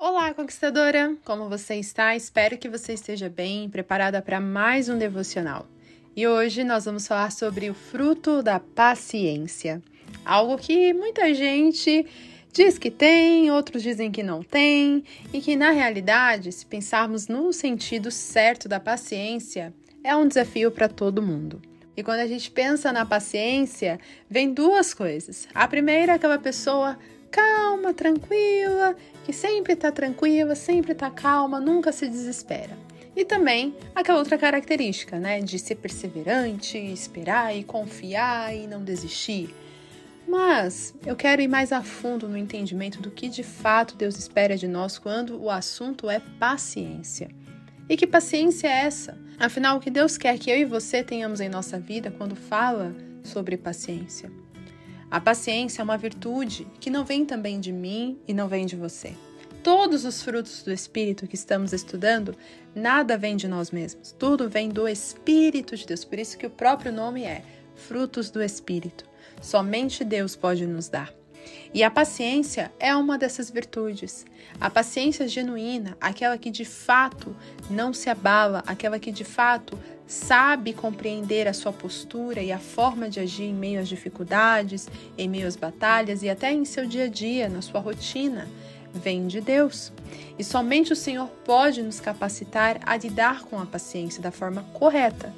Olá, conquistadora! Como você está? Espero que você esteja bem, preparada para mais um devocional. E hoje nós vamos falar sobre o fruto da paciência. Algo que muita gente diz que tem, outros dizem que não tem, e que na realidade, se pensarmos no sentido certo da paciência, é um desafio para todo mundo. E quando a gente pensa na paciência, vem duas coisas. A primeira é aquela pessoa calma, tranquila, que sempre está tranquila, sempre está calma, nunca se desespera. E também aquela outra característica, né, de ser perseverante, esperar e confiar e não desistir. Mas eu quero ir mais a fundo no entendimento do que de fato Deus espera de nós quando o assunto é paciência. E que paciência é essa? Afinal, o que Deus quer que eu e você tenhamos em nossa vida quando fala sobre paciência? A paciência é uma virtude que não vem também de mim e não vem de você. Todos os frutos do Espírito que estamos estudando, nada vem de nós mesmos, tudo vem do Espírito de Deus. Por isso que o próprio nome é frutos do Espírito. Somente Deus pode nos dar. E a paciência é uma dessas virtudes. A paciência genuína, aquela que de fato não se abala, aquela que de fato sabe compreender a sua postura e a forma de agir em meio às dificuldades, em meio às batalhas e até em seu dia a dia, na sua rotina, vem de Deus. E somente o Senhor pode nos capacitar a lidar com a paciência da forma correta.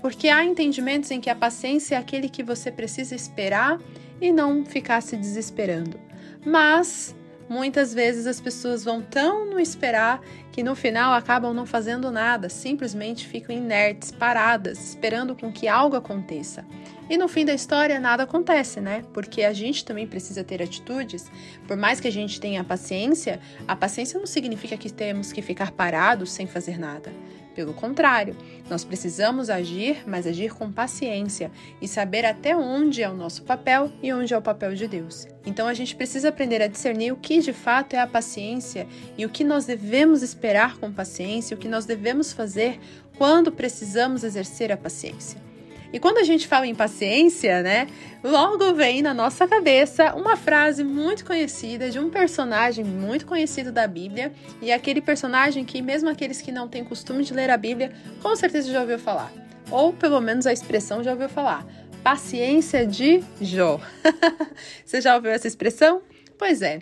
Porque há entendimentos em que a paciência é aquele que você precisa esperar e não ficar se desesperando. Mas muitas vezes as pessoas vão tão no esperar que no final acabam não fazendo nada, simplesmente ficam inertes, paradas, esperando com que algo aconteça. E no fim da história nada acontece, né? Porque a gente também precisa ter atitudes. Por mais que a gente tenha paciência, a paciência não significa que temos que ficar parados sem fazer nada. Pelo contrário, nós precisamos agir, mas agir com paciência e saber até onde é o nosso papel e onde é o papel de Deus. Então a gente precisa aprender a discernir o que de fato é a paciência e o que nós devemos esperar com paciência, o que nós devemos fazer quando precisamos exercer a paciência. E quando a gente fala em paciência, né, logo vem na nossa cabeça uma frase muito conhecida de um personagem muito conhecido da Bíblia, e é aquele personagem que mesmo aqueles que não têm costume de ler a Bíblia, com certeza já ouviu falar, ou pelo menos a expressão já ouviu falar. Paciência de Jó. Você já ouviu essa expressão? Pois é.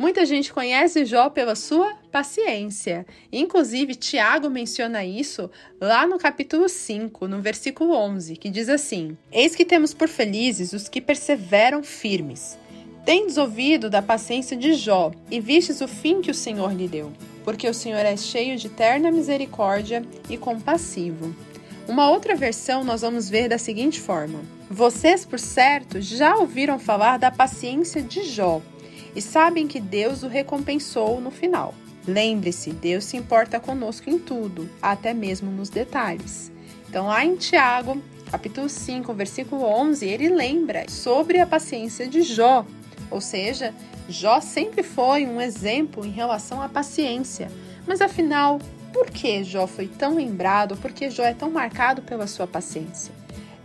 Muita gente conhece Jó pela sua paciência. Inclusive, Tiago menciona isso lá no capítulo 5, no versículo 11, que diz assim: Eis que temos por felizes os que perseveram firmes. Tendes ouvido da paciência de Jó e vistes o fim que o Senhor lhe deu, porque o Senhor é cheio de terna misericórdia e compassivo. Uma outra versão nós vamos ver da seguinte forma: Vocês, por certo, já ouviram falar da paciência de Jó e sabem que Deus o recompensou no final. Lembre-se, Deus se importa conosco em tudo, até mesmo nos detalhes. Então, lá em Tiago, capítulo 5, versículo 11, ele lembra sobre a paciência de Jó. Ou seja, Jó sempre foi um exemplo em relação à paciência. Mas afinal, por que Jó foi tão lembrado? Por que Jó é tão marcado pela sua paciência?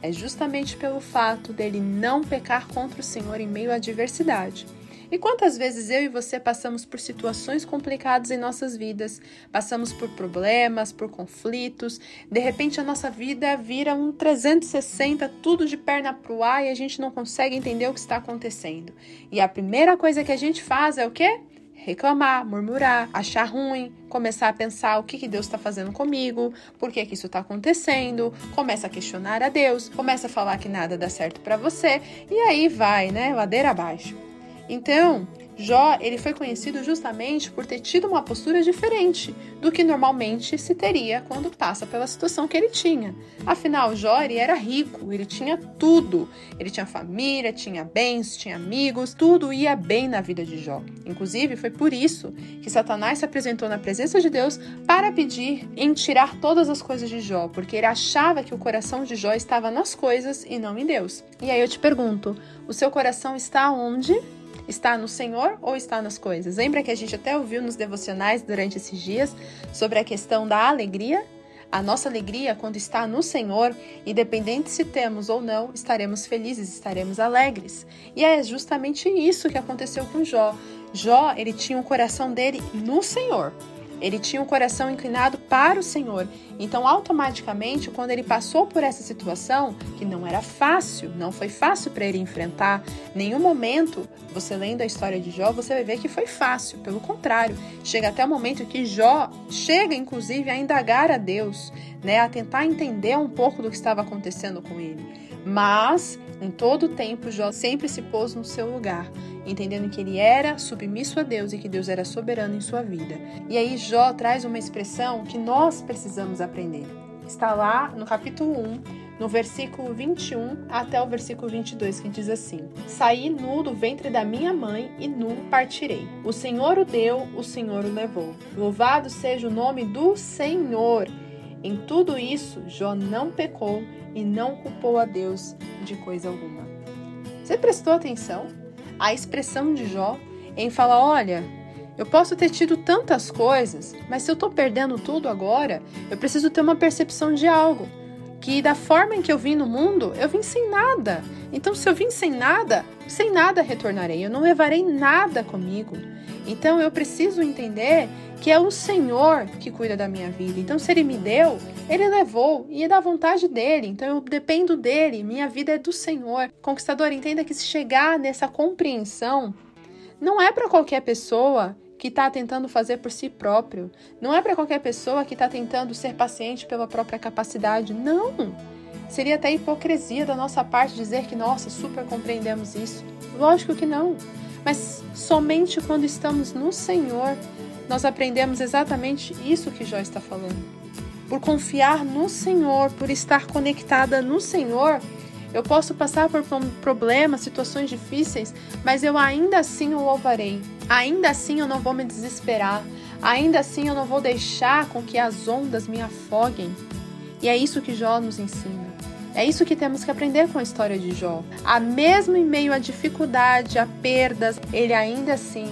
É justamente pelo fato dele não pecar contra o Senhor em meio à adversidade. E quantas vezes eu e você passamos por situações complicadas em nossas vidas, passamos por problemas, por conflitos, de repente a nossa vida vira um 360, tudo de perna pro ar e a gente não consegue entender o que está acontecendo. E a primeira coisa que a gente faz é o quê? reclamar, murmurar, achar ruim, começar a pensar o que, que Deus está fazendo comigo, por que, que isso está acontecendo, começa a questionar a Deus, começa a falar que nada dá certo para você e aí vai, né, ladeira abaixo. Então, Jó ele foi conhecido justamente por ter tido uma postura diferente do que normalmente se teria quando passa pela situação que ele tinha. Afinal, Jó era rico, ele tinha tudo. Ele tinha família, tinha bens, tinha amigos, tudo ia bem na vida de Jó. Inclusive, foi por isso que Satanás se apresentou na presença de Deus para pedir em tirar todas as coisas de Jó, porque ele achava que o coração de Jó estava nas coisas e não em Deus. E aí eu te pergunto, o seu coração está onde? Está no Senhor ou está nas coisas? Lembra que a gente até ouviu nos devocionais durante esses dias sobre a questão da alegria? A nossa alegria, quando está no Senhor, independente se temos ou não, estaremos felizes, estaremos alegres. E é justamente isso que aconteceu com Jó. Jó, ele tinha o coração dele no Senhor. Ele tinha o coração inclinado para o Senhor. Então, automaticamente, quando ele passou por essa situação, que não era fácil, não foi fácil para ele enfrentar, nenhum momento, você lendo a história de Jó, você vai ver que foi fácil. Pelo contrário, chega até o momento que Jó chega, inclusive, a indagar a Deus, né, a tentar entender um pouco do que estava acontecendo com ele. Mas, em todo tempo, Jó sempre se pôs no seu lugar entendendo que ele era submisso a Deus e que Deus era soberano em sua vida. E aí Jó traz uma expressão que nós precisamos aprender. Está lá no capítulo 1, no versículo 21 até o versículo 22, que diz assim: Saí nu do ventre da minha mãe e nu partirei. O Senhor o deu, o Senhor o levou. Louvado seja o nome do Senhor. Em tudo isso, Jó não pecou e não culpou a Deus de coisa alguma. Você prestou atenção? a expressão de Jó em falar: olha, eu posso ter tido tantas coisas, mas se eu estou perdendo tudo agora, eu preciso ter uma percepção de algo. Que da forma em que eu vim no mundo, eu vim sem nada. Então, se eu vim sem nada, sem nada retornarei. Eu não levarei nada comigo. Então, eu preciso entender que é o Senhor que cuida da minha vida. Então, se Ele me deu, Ele levou e é da vontade dele. Então, eu dependo dele. Minha vida é do Senhor. Conquistador, entenda que se chegar nessa compreensão, não é para qualquer pessoa que está tentando fazer por si próprio. Não é para qualquer pessoa que está tentando ser paciente pela própria capacidade. Não! Seria até hipocrisia da nossa parte dizer que, nossa, super compreendemos isso. Lógico que não. Mas somente quando estamos no Senhor nós aprendemos exatamente isso que Jó está falando. Por confiar no Senhor, por estar conectada no Senhor, eu posso passar por problemas, situações difíceis, mas eu ainda assim o louvarei. Ainda assim eu não vou me desesperar. Ainda assim eu não vou deixar com que as ondas me afoguem. E é isso que Jó nos ensina. É isso que temos que aprender com a história de Jó. A mesmo em meio à dificuldade, a perdas, ele ainda assim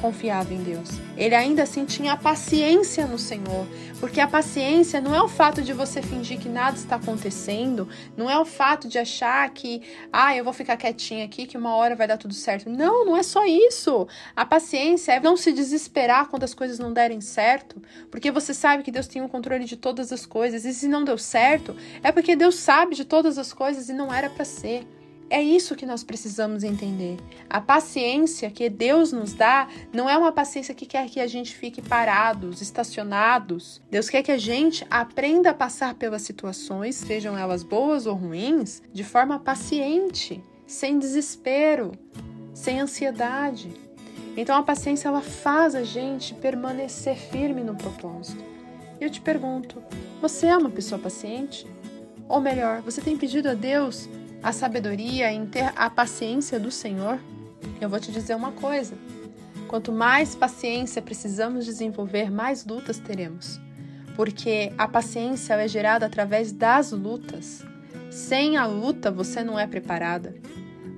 confiava em Deus. Ele ainda assim tinha paciência no Senhor, porque a paciência não é o fato de você fingir que nada está acontecendo, não é o fato de achar que, ah, eu vou ficar quietinha aqui que uma hora vai dar tudo certo. Não, não é só isso. A paciência é não se desesperar quando as coisas não derem certo, porque você sabe que Deus tem o controle de todas as coisas, e se não deu certo, é porque Deus sabe de todas as coisas e não era para ser. É isso que nós precisamos entender. A paciência que Deus nos dá não é uma paciência que quer que a gente fique parados, estacionados. Deus quer que a gente aprenda a passar pelas situações, sejam elas boas ou ruins, de forma paciente, sem desespero, sem ansiedade. Então a paciência ela faz a gente permanecer firme no propósito. E eu te pergunto, você é uma pessoa paciente? Ou melhor, você tem pedido a Deus a sabedoria em ter a paciência do Senhor, eu vou te dizer uma coisa: quanto mais paciência precisamos desenvolver, mais lutas teremos. Porque a paciência é gerada através das lutas. Sem a luta, você não é preparada.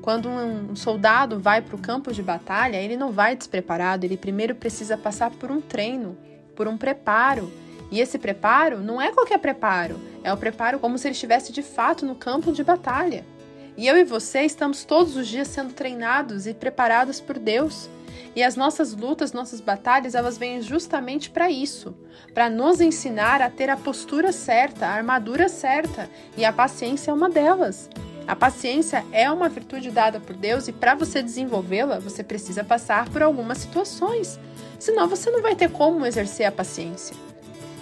Quando um soldado vai para o campo de batalha, ele não vai despreparado, ele primeiro precisa passar por um treino, por um preparo. E esse preparo não é qualquer preparo, é o preparo como se ele estivesse de fato no campo de batalha. E eu e você estamos todos os dias sendo treinados e preparados por Deus. E as nossas lutas, nossas batalhas, elas vêm justamente para isso, para nos ensinar a ter a postura certa, a armadura certa, e a paciência é uma delas. A paciência é uma virtude dada por Deus e para você desenvolvê-la, você precisa passar por algumas situações. Senão você não vai ter como exercer a paciência.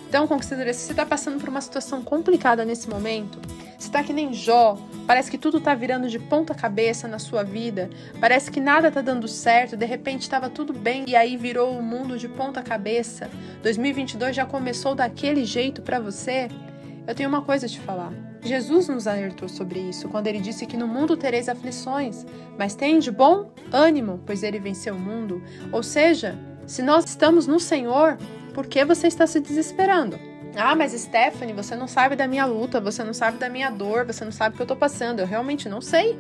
Então, conquistadora, se você está passando por uma situação complicada nesse momento, se está que nem Jó, parece que tudo está virando de ponta cabeça na sua vida, parece que nada está dando certo, de repente estava tudo bem e aí virou o mundo de ponta cabeça. 2022 já começou daquele jeito para você. Eu tenho uma coisa a te falar. Jesus nos alertou sobre isso quando ele disse que no mundo tereis aflições, mas tem de bom ânimo, pois ele venceu o mundo. Ou seja, se nós estamos no Senhor, por que você está se desesperando? Ah, mas Stephanie, você não sabe da minha luta, você não sabe da minha dor, você não sabe o que eu estou passando. Eu realmente não sei.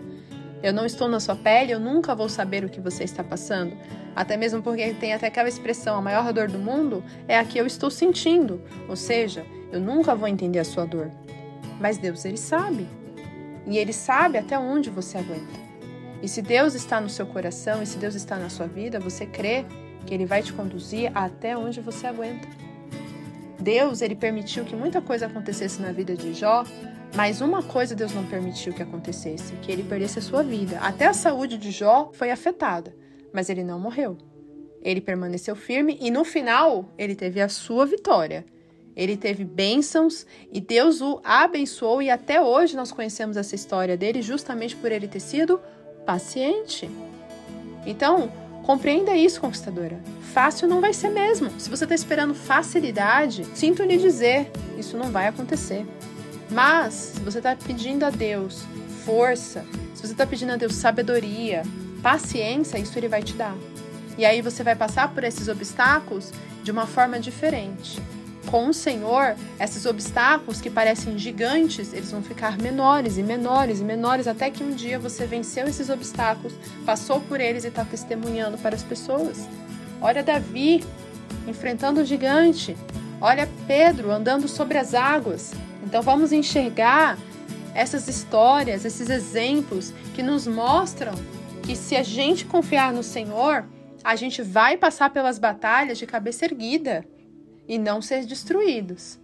Eu não estou na sua pele, eu nunca vou saber o que você está passando. Até mesmo porque tem até aquela expressão: a maior dor do mundo é a que eu estou sentindo. Ou seja, eu nunca vou entender a sua dor. Mas Deus, ele sabe. E ele sabe até onde você aguenta. E se Deus está no seu coração e se Deus está na sua vida, você crê que Ele vai te conduzir até onde você aguenta. Deus, Ele permitiu que muita coisa acontecesse na vida de Jó, mas uma coisa Deus não permitiu que acontecesse, que ele perdesse a sua vida. Até a saúde de Jó foi afetada, mas ele não morreu. Ele permaneceu firme e no final ele teve a sua vitória. Ele teve bênçãos e Deus o abençoou e até hoje nós conhecemos essa história dele justamente por ele ter sido paciente. Então, compreenda isso, conquistadora. Fácil não vai ser mesmo. Se você está esperando facilidade, sinto lhe dizer, isso não vai acontecer. Mas, se você está pedindo a Deus força, se você está pedindo a Deus sabedoria, paciência, isso ele vai te dar. E aí você vai passar por esses obstáculos de uma forma diferente. Com o Senhor, esses obstáculos que parecem gigantes, eles vão ficar menores e menores e menores até que um dia você venceu esses obstáculos, passou por eles e está testemunhando para as pessoas. Olha Davi enfrentando o gigante. Olha Pedro andando sobre as águas. Então vamos enxergar essas histórias, esses exemplos que nos mostram que se a gente confiar no Senhor, a gente vai passar pelas batalhas de cabeça erguida e não ser destruídos.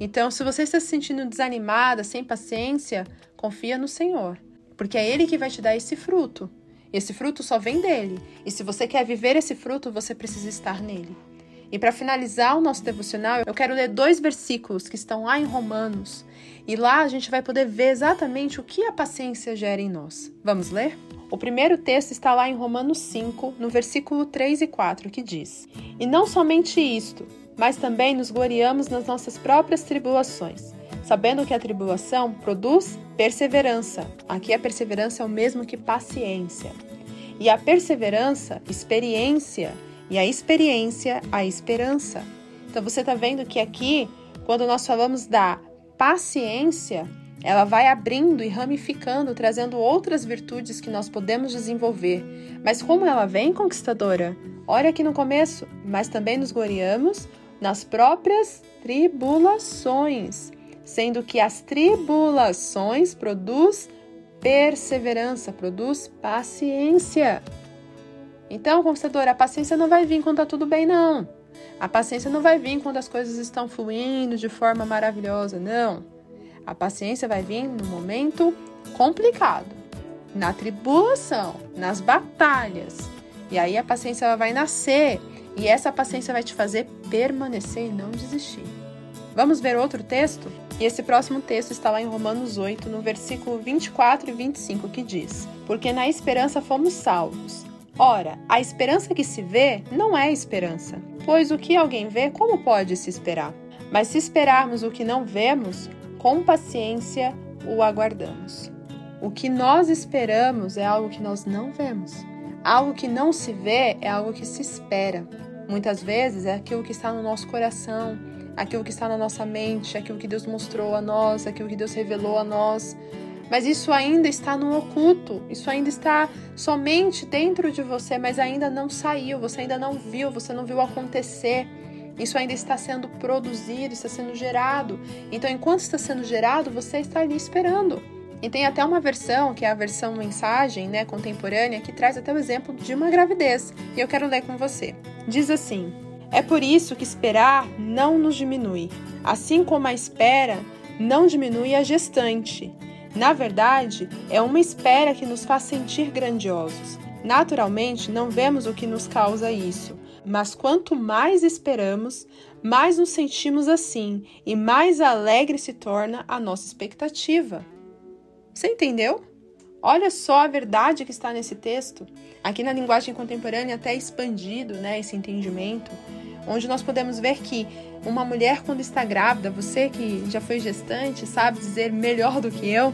Então, se você está se sentindo desanimada, sem paciência, confia no Senhor, porque é Ele que vai te dar esse fruto. Esse fruto só vem dele, e se você quer viver esse fruto, você precisa estar nele. E para finalizar o nosso devocional, eu quero ler dois versículos que estão lá em Romanos. E lá a gente vai poder ver exatamente o que a paciência gera em nós. Vamos ler? O primeiro texto está lá em Romanos 5, no versículo 3 e 4, que diz: E não somente isto, mas também nos gloriamos nas nossas próprias tribulações, sabendo que a tribulação produz perseverança. Aqui a perseverança é o mesmo que paciência. E a perseverança, experiência. E a experiência, a esperança. Então você está vendo que aqui, quando nós falamos da paciência, ela vai abrindo e ramificando, trazendo outras virtudes que nós podemos desenvolver. Mas como ela vem, conquistadora? Olha aqui no começo, mas também nos gloriamos nas próprias tribulações, sendo que as tribulações produz perseverança, produz paciência. Então, conquistadora, a paciência não vai vir quando tá tudo bem, não. A paciência não vai vir quando as coisas estão fluindo de forma maravilhosa, não. A paciência vai vir no momento complicado, na tribulação, nas batalhas. E aí a paciência vai nascer e essa paciência vai te fazer permanecer e não desistir. Vamos ver outro texto? E esse próximo texto está lá em Romanos 8, no versículo 24 e 25, que diz: Porque na esperança fomos salvos. Ora, a esperança que se vê não é esperança, pois o que alguém vê, como pode se esperar? Mas se esperarmos o que não vemos, com paciência o aguardamos. O que nós esperamos é algo que nós não vemos. Algo que não se vê é algo que se espera. Muitas vezes é aquilo que está no nosso coração, aquilo que está na nossa mente, aquilo que Deus mostrou a nós, aquilo que Deus revelou a nós. Mas isso ainda está no oculto, isso ainda está somente dentro de você, mas ainda não saiu, você ainda não viu, você não viu acontecer. Isso ainda está sendo produzido, está sendo gerado. Então, enquanto está sendo gerado, você está ali esperando. E tem até uma versão, que é a versão mensagem, né, contemporânea, que traz até o exemplo de uma gravidez. E eu quero ler com você. Diz assim: É por isso que esperar não nos diminui, assim como a espera não diminui a gestante. Na verdade, é uma espera que nos faz sentir grandiosos. Naturalmente, não vemos o que nos causa isso, mas quanto mais esperamos, mais nos sentimos assim e mais alegre se torna a nossa expectativa. Você entendeu? Olha só a verdade que está nesse texto. Aqui na linguagem contemporânea até expandido, né, esse entendimento, onde nós podemos ver que uma mulher quando está grávida, você que já foi gestante, sabe dizer melhor do que eu,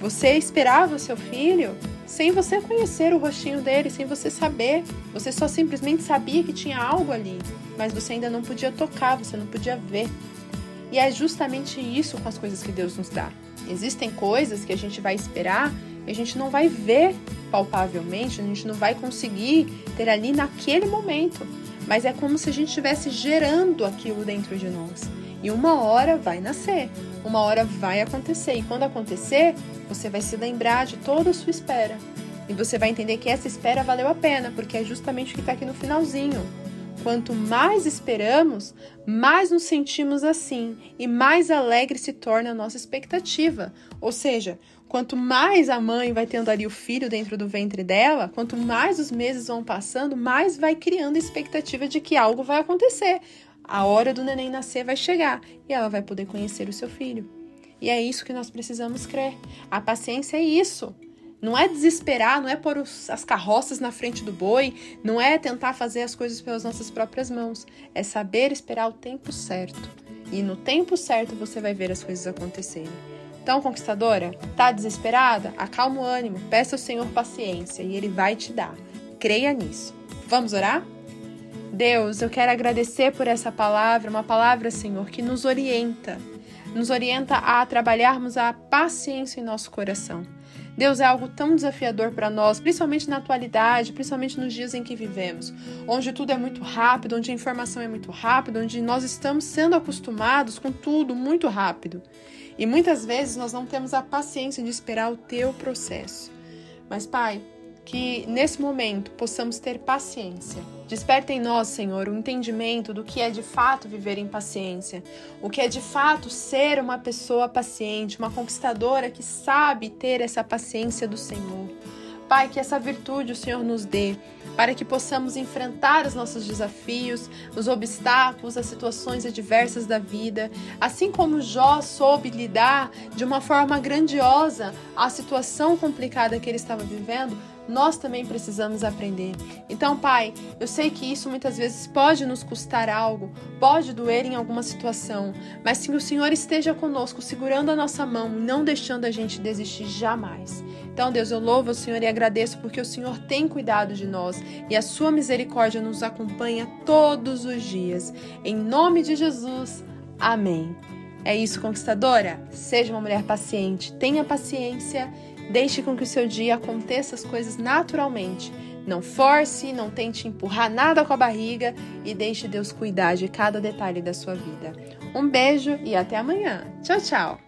você esperava o seu filho sem você conhecer o rostinho dele, sem você saber. Você só simplesmente sabia que tinha algo ali, mas você ainda não podia tocar, você não podia ver. E é justamente isso com as coisas que Deus nos dá. Existem coisas que a gente vai esperar e a gente não vai ver palpavelmente, a gente não vai conseguir ter ali naquele momento. Mas é como se a gente estivesse gerando aquilo dentro de nós. E uma hora vai nascer, uma hora vai acontecer. E quando acontecer, você vai se lembrar de toda a sua espera. E você vai entender que essa espera valeu a pena, porque é justamente o que está aqui no finalzinho. Quanto mais esperamos, mais nos sentimos assim e mais alegre se torna a nossa expectativa. Ou seja, quanto mais a mãe vai tendo ali o filho dentro do ventre dela, quanto mais os meses vão passando, mais vai criando a expectativa de que algo vai acontecer. A hora do neném nascer vai chegar e ela vai poder conhecer o seu filho. E é isso que nós precisamos crer. A paciência é isso. Não é desesperar, não é pôr os, as carroças na frente do boi, não é tentar fazer as coisas pelas nossas próprias mãos. É saber esperar o tempo certo. E no tempo certo você vai ver as coisas acontecerem. Então, conquistadora, tá desesperada? Acalma o ânimo, peça ao Senhor paciência e Ele vai te dar. Creia nisso. Vamos orar? Deus, eu quero agradecer por essa palavra, uma palavra, Senhor, que nos orienta, nos orienta a trabalharmos a paciência em nosso coração. Deus é algo tão desafiador para nós, principalmente na atualidade, principalmente nos dias em que vivemos, onde tudo é muito rápido, onde a informação é muito rápida, onde nós estamos sendo acostumados com tudo muito rápido. E muitas vezes nós não temos a paciência de esperar o teu processo. Mas, Pai, que nesse momento possamos ter paciência. Desperta em nós, Senhor, o entendimento do que é de fato viver em paciência, o que é de fato ser uma pessoa paciente, uma conquistadora que sabe ter essa paciência do Senhor. Pai, que essa virtude o Senhor nos dê, para que possamos enfrentar os nossos desafios, os obstáculos, as situações adversas da vida, assim como Jó soube lidar de uma forma grandiosa a situação complicada que ele estava vivendo, nós também precisamos aprender. Então, Pai, eu sei que isso muitas vezes pode nos custar algo, pode doer em alguma situação, mas que o Senhor esteja conosco, segurando a nossa mão, não deixando a gente desistir jamais. Então, Deus, eu louvo o Senhor e agradeço porque o Senhor tem cuidado de nós e a sua misericórdia nos acompanha todos os dias. Em nome de Jesus, amém. É isso, conquistadora? Seja uma mulher paciente, tenha paciência Deixe com que o seu dia aconteça as coisas naturalmente. Não force, não tente empurrar nada com a barriga e deixe Deus cuidar de cada detalhe da sua vida. Um beijo e até amanhã. Tchau, tchau!